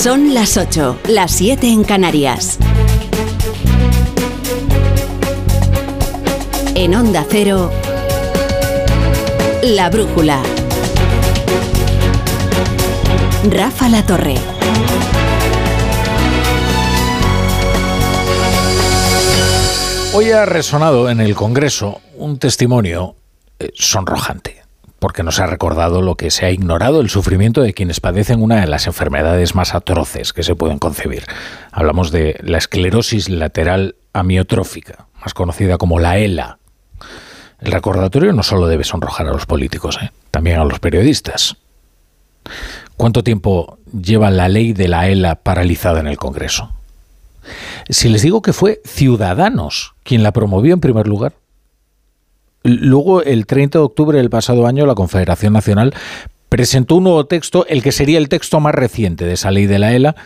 Son las 8, las 7 en Canarias. En Onda Cero, La Brújula. Rafa La Torre. Hoy ha resonado en el Congreso un testimonio eh, sonrojante, porque nos ha recordado lo que se ha ignorado, el sufrimiento de quienes padecen una de las enfermedades más atroces que se pueden concebir. Hablamos de la esclerosis lateral amiotrófica, más conocida como la ELA. El recordatorio no solo debe sonrojar a los políticos, ¿eh? también a los periodistas. ¿Cuánto tiempo lleva la ley de la ELA paralizada en el Congreso? Si les digo que fue Ciudadanos quien la promovió en primer lugar. Luego, el 30 de octubre del pasado año, la Confederación Nacional presentó un nuevo texto, el que sería el texto más reciente de esa ley de la ELA,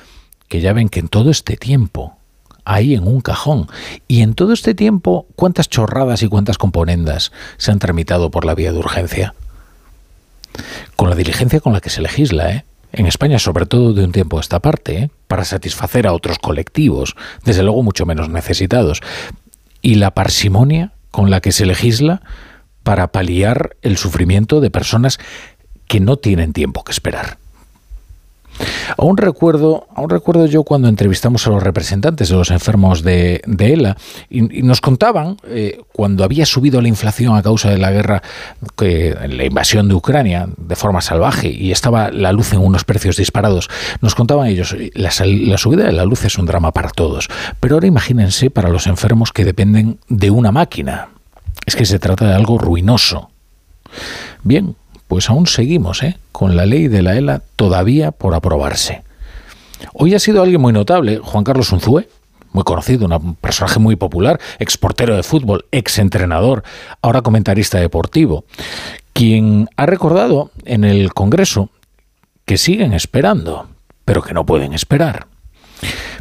que ya ven que en todo este tiempo, ahí en un cajón, y en todo este tiempo, cuántas chorradas y cuántas componendas se han tramitado por la vía de urgencia. Con la diligencia con la que se legisla, ¿eh? en España, sobre todo de un tiempo a esta parte, ¿eh? para satisfacer a otros colectivos, desde luego mucho menos necesitados, y la parsimonia con la que se legisla para paliar el sufrimiento de personas que no tienen tiempo que esperar. Aún recuerdo, aún recuerdo yo cuando entrevistamos a los representantes de los enfermos de, ELA y, nos contaban eh, cuando había subido la inflación a causa de la guerra, que, la invasión de Ucrania de forma salvaje y estaba la luz en unos precios disparados, nos contaban ellos, la, la subida de la luz es un drama para todos, pero ahora imagínense para los enfermos que dependen de una máquina. Es que se trata de algo ruinoso. Bien, pues aún seguimos ¿eh? con la ley de la ELA todavía por aprobarse. Hoy ha sido alguien muy notable, Juan Carlos Unzué, muy conocido, un personaje muy popular, exportero de fútbol, exentrenador, ahora comentarista deportivo, quien ha recordado en el Congreso que siguen esperando, pero que no pueden esperar.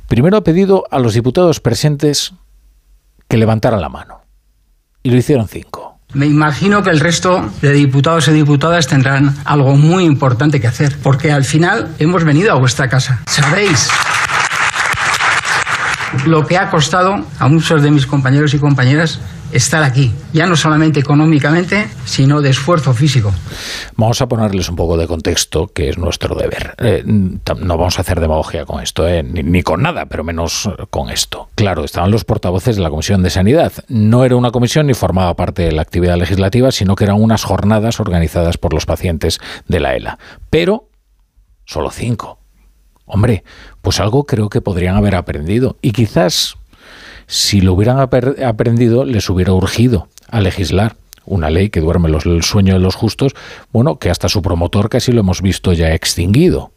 Primero ha pedido a los diputados presentes que levantaran la mano, y lo hicieron cinco. Me imagino que el resto de diputados y diputadas tendrán algo muy importante que hacer, porque al final hemos venido a vuestra casa. Sabéis lo que ha costado a muchos de mis compañeros y compañeras estar aquí, ya no solamente económicamente, sino de esfuerzo físico. Vamos a ponerles un poco de contexto, que es nuestro deber. Eh, no vamos a hacer demagogia con esto, eh, ni, con nada, pero menos con esto. Claro, estaban los portavoces de la Comisión de Sanidad. No era una comisión ni formaba parte de la actividad legislativa, sino que eran unas jornadas organizadas por los pacientes de la ELA. Pero solo cinco. Hombre, pues algo creo que podrían haber aprendido. Y quizás si lo hubieran aprendido, les hubiera urgido a legislar una ley que duerme el sueño de los justos, bueno, que hasta su promotor casi lo hemos visto ya extinguido.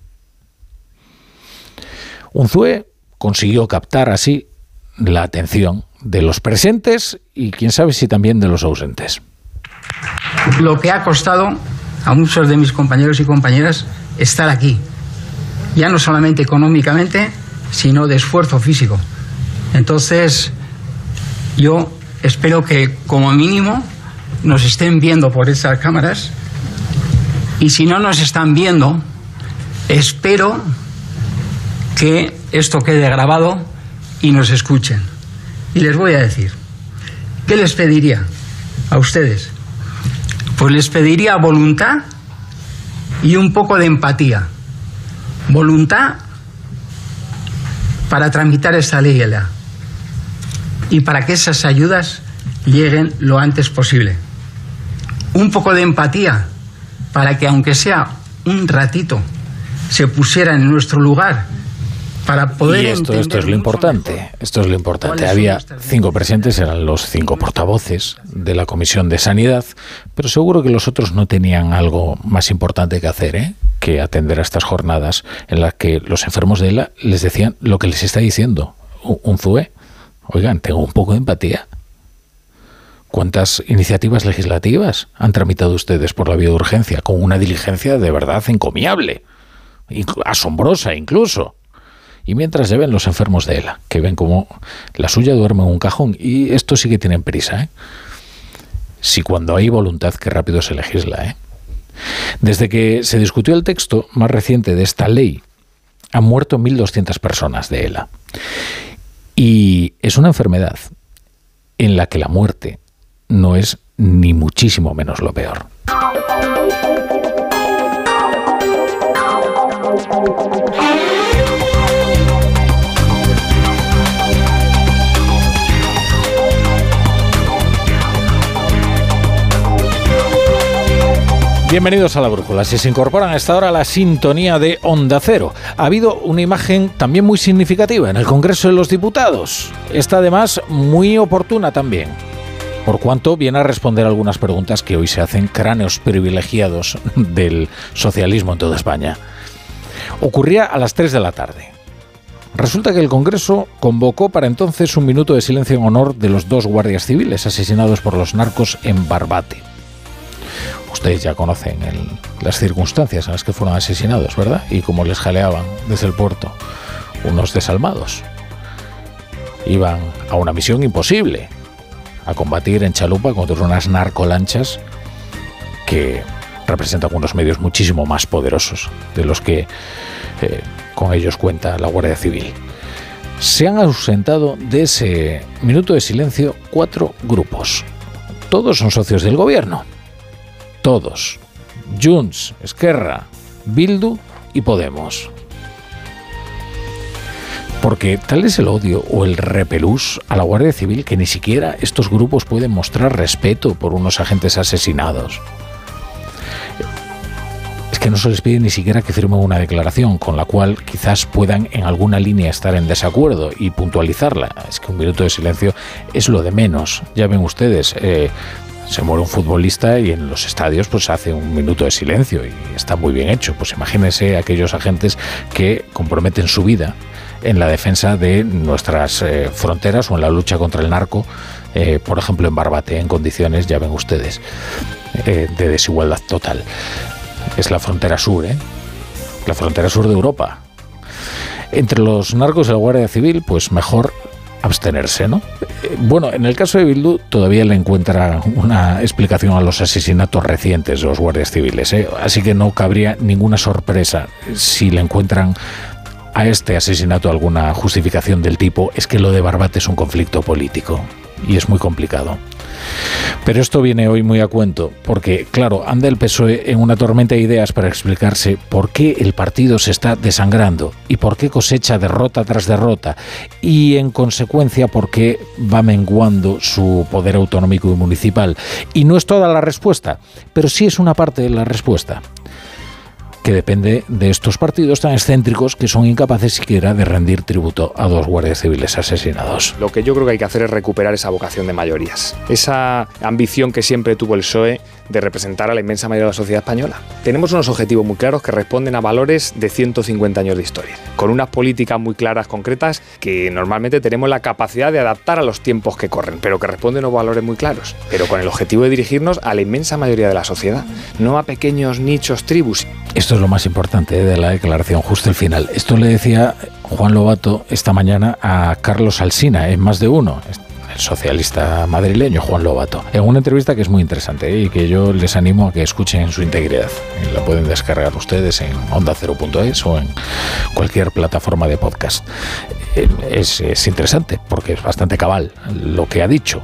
Unzué consiguió captar así la atención de los presentes y quién sabe si también de los ausentes. Lo que ha costado a muchos de mis compañeros y compañeras estar aquí, ya no solamente económicamente, sino de esfuerzo físico. Entonces, yo espero que como mínimo nos estén viendo por esas cámaras y si no nos están viendo, espero que esto quede grabado y nos escuchen. Y les voy a decir, ¿qué les pediría a ustedes? Pues les pediría voluntad y un poco de empatía. Voluntad para tramitar esta ley y para que esas ayudas lleguen lo antes posible. Un poco de empatía para que aunque sea un ratito se pusiera en nuestro lugar para poder y esto, esto es lo importante esto es lo importante había cinco presentes eran los cinco portavoces de la comisión de sanidad pero seguro que los otros no tenían algo más importante que hacer ¿eh? que atender a estas jornadas en las que los enfermos de ELA les decían lo que les está diciendo un ZUE Oigan, tengo un poco de empatía. ¿Cuántas iniciativas legislativas han tramitado ustedes por la vía de urgencia con una diligencia de verdad encomiable, asombrosa incluso? Y mientras se ven los enfermos de ELA, que ven como la suya duerme en un cajón, y esto sí que tienen prisa, ¿eh? Si cuando hay voluntad, qué rápido se legisla, ¿eh? Desde que se discutió el texto más reciente de esta ley Han muerto 1.200 personas de ELA. Y es una enfermedad en la que la muerte no es ni muchísimo menos lo peor. Bienvenidos a la Brújula. Si se incorporan a esta hora la sintonía de Onda Cero. Ha habido una imagen también muy significativa en el Congreso de los Diputados. Esta además muy oportuna también. Por cuanto viene a responder algunas preguntas que hoy se hacen cráneos privilegiados del socialismo en toda España. Ocurría a las 3 de la tarde. Resulta que el Congreso convocó para entonces un minuto de silencio en honor de los dos guardias civiles asesinados por los narcos en Barbate ustedes ya conocen las circunstancias en las que fueron asesinados, ¿verdad? Y cómo les jaleaban desde el puerto unos desalmados. Iban a una misión imposible, a combatir en chalupa contra unas narcolanchas que representan unos medios muchísimo más poderosos de los que eh, con ellos cuenta la Guardia Civil. Se han ausentado de ese minuto de silencio cuatro grupos. Todos son socios del gobierno todos. Junts, Esquerra, Bildu y Podemos. Porque tal es el odio o el repelús a la Guardia Civil que ni siquiera estos grupos pueden mostrar respeto por unos agentes asesinados. Es que no se les pide ni siquiera que firmen una declaración, con la cual quizás puedan en alguna línea estar en desacuerdo y puntualizarla. Es que un minuto de silencio es lo de menos. Ya ven ustedes, eh, se muere un futbolista y en los estadios pues hace un minuto de silencio y está muy bien hecho. Pues imagínense aquellos agentes que comprometen su vida en la defensa de nuestras eh, fronteras o en la lucha contra el narco, eh, por ejemplo en Barbate, en condiciones, ya ven ustedes, eh, de desigualdad total. Es la frontera sur, ¿eh? la frontera sur de Europa. Entre los narcos y la Guardia Civil, pues mejor abstenerse, ¿no? Eh, bueno, en el caso de Bildu todavía le encuentra una explicación a los asesinatos recientes de los guardias civiles, ¿eh? así que no cabría ninguna sorpresa si le encuentran a este asesinato alguna justificación del tipo es que lo de Barbate es un conflicto político y es muy complicado. Pero esto viene hoy muy a cuento, porque, claro, anda el PSOE en una tormenta de ideas para explicarse por qué el partido se está desangrando y por qué cosecha derrota tras derrota y, en consecuencia, por qué va menguando su poder autonómico y municipal. Y no es toda la respuesta, pero sí es una parte de la respuesta que depende de estos partidos tan excéntricos que son incapaces siquiera de rendir tributo a dos guardias civiles asesinados. Lo que yo creo que hay que hacer es recuperar esa vocación de mayorías, esa ambición que siempre tuvo el PSOE de representar a la inmensa mayoría de la sociedad española. Tenemos unos objetivos muy claros que responden a valores de 150 años de historia, con unas políticas muy claras, concretas, que normalmente tenemos la capacidad de adaptar a los tiempos que corren, pero que responden a valores muy claros, pero con el objetivo de dirigirnos a la inmensa mayoría de la sociedad, no a pequeños nichos, tribus. Esto es lo más importante de la declaración, justo el final. Esto le decía Juan Lobato esta mañana a Carlos Alsina en más de uno el socialista madrileño Juan Lobato, en una entrevista que es muy interesante ¿eh? y que yo les animo a que escuchen en su integridad. La pueden descargar ustedes en onda0.es o en cualquier plataforma de podcast. Eh, es, es interesante porque es bastante cabal lo que ha dicho.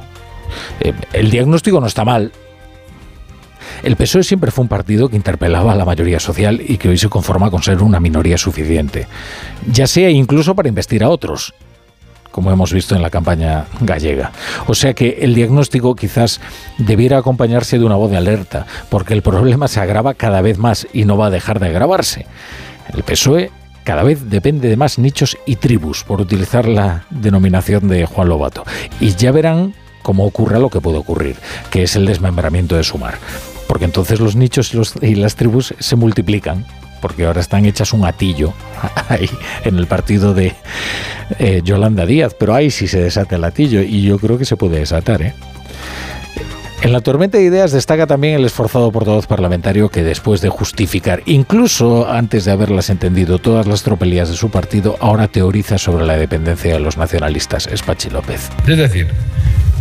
Eh, el diagnóstico no está mal, el PSOE siempre fue un partido que interpelaba a la mayoría social y que hoy se conforma con ser una minoría suficiente, ya sea incluso para investir a otros como hemos visto en la campaña gallega. O sea que el diagnóstico quizás debiera acompañarse de una voz de alerta, porque el problema se agrava cada vez más y no va a dejar de agravarse. El PSOE cada vez depende de más nichos y tribus, por utilizar la denominación de Juan Lobato. Y ya verán cómo ocurra lo que puede ocurrir, que es el desmembramiento de Sumar porque entonces los nichos y, las tribus se multiplican porque ahora están hechas un atillo ahí en el partido de eh, Yolanda Díaz, pero ahí sí se desata el atillo y yo creo que se puede desatar. ¿eh? En la tormenta de ideas destaca también el esforzado portavoz parlamentario que después de justificar, incluso antes de haberlas entendido todas las tropelías de su partido, ahora teoriza sobre la dependencia de los nacionalistas. Es Pachi López. Es decir,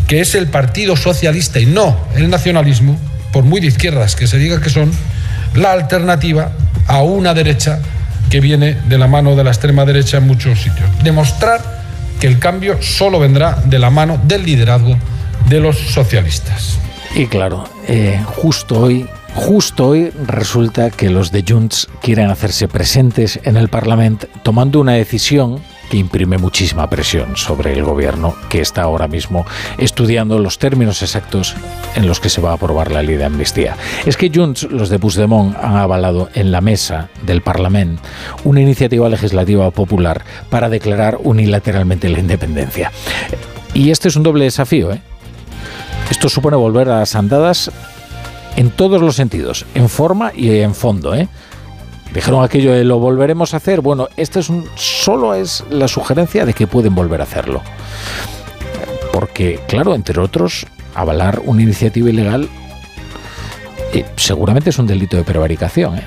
que es el Partido Socialista y no el nacionalismo por muy de izquierdas que se diga que son, la alternativa a una derecha que viene de la mano de la extrema derecha en muchos sitios. Demostrar que el cambio solo vendrá de la mano del liderazgo de los socialistas. Y claro, eh, justo hoy Justo hoy resulta que los de Junts quieren hacerse presentes en el Parlamento tomando una decisión que imprime muchísima presión sobre el gobierno que está ahora mismo estudiando los términos exactos en los que se va a aprobar la ley de amnistía. Es que Junts, los de Puigdemont, han avalado en la mesa del Parlamento una iniciativa legislativa popular para declarar unilateralmente la independencia. Y este es un doble desafío. ¿eh? Esto supone volver a las andadas en todos los sentidos, en forma y en fondo. ¿eh? Dijeron aquello de lo volveremos a hacer. Bueno, esta es un, solo es la sugerencia de que pueden volver a hacerlo. Porque, claro, entre otros, avalar una iniciativa ilegal eh, seguramente es un delito de prevaricación. ¿eh?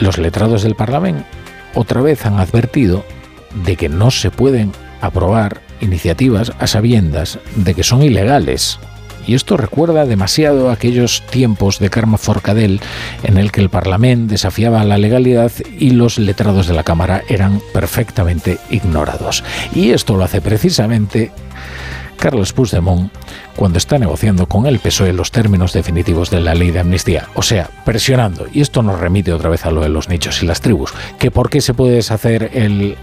Los letrados del Parlamento otra vez han advertido de que no se pueden aprobar iniciativas a sabiendas de que son ilegales y esto recuerda demasiado aquellos tiempos de Karma Forcadell en el que el Parlamento desafiaba la legalidad y los letrados de la Cámara eran perfectamente ignorados. Y esto lo hace precisamente Carlos Puigdemont cuando está negociando con el PSOE los términos definitivos de la ley de amnistía, o sea, presionando. Y esto nos remite otra vez a lo de los nichos y las tribus, que por qué se puede deshacer el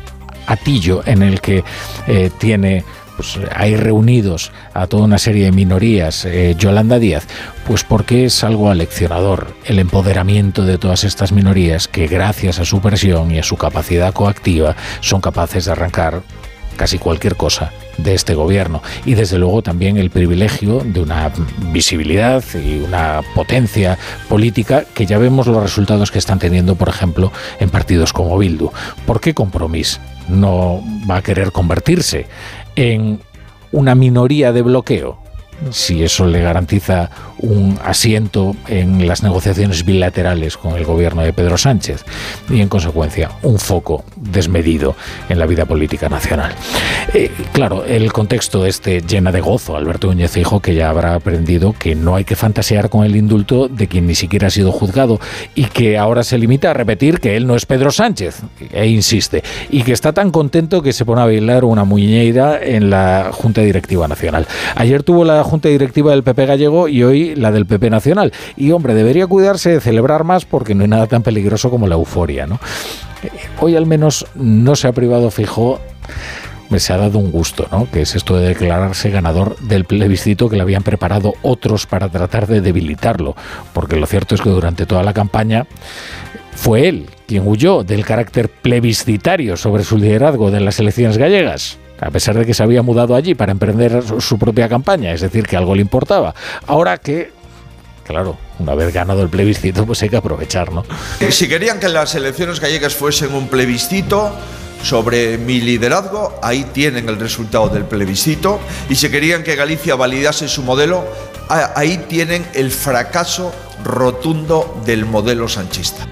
atillo en el que eh, tiene pues hay reunidos a toda una serie de minorías eh, Yolanda Díaz, pues porque es algo aleccionador el empoderamiento de todas estas minorías que gracias a su presión y a su capacidad coactiva son capaces de arrancar casi cualquier cosa de este gobierno y desde luego también el privilegio de una visibilidad y una potencia política que ya vemos los resultados que están teniendo, por ejemplo, en partidos como Bildu. ¿Por qué Compromís no va a querer convertirse en una minoría de bloqueo, si eso le garantiza un asiento en las negociaciones bilaterales con el gobierno de Pedro Sánchez y, en consecuencia, un foco desmedido en la vida política nacional. Eh, claro, el contexto este llena de gozo Alberto Núñez dijo que ya habrá aprendido que no hay que fantasear con el indulto de quien ni siquiera ha sido juzgado y que ahora se limita a repetir que él no es Pedro Sánchez, e insiste, y que está tan contento que se pone a bailar una muñeira en la Junta Directiva Nacional. Ayer tuvo la Junta Directiva del PP gallego y hoy la del PP nacional. Y hombre, debería cuidarse de celebrar más porque no hay nada tan peligroso como la euforia. ¿no? Eh, hoy al menos no se ha privado fijo me se ha dado un gusto, ¿no? Que es esto de declararse ganador del plebiscito que le habían preparado otros para tratar de debilitarlo. Porque lo cierto es que durante toda la campaña fue él quien huyó del carácter plebiscitario sobre su liderazgo de las elecciones gallegas a pesar de que se había mudado allí para emprender su propia campaña, es decir, que algo le importaba. Ahora que claro, una vez ganado el plebiscito, pues hay que aprovechar, ¿no? Si querían que las elecciones gallegas fuesen un plebiscito sobre mi liderazgo, ahí tienen el resultado del plebiscito. Y si querían que Galicia validase su modelo, ahí tienen el fracaso rotundo del modelo sanchista.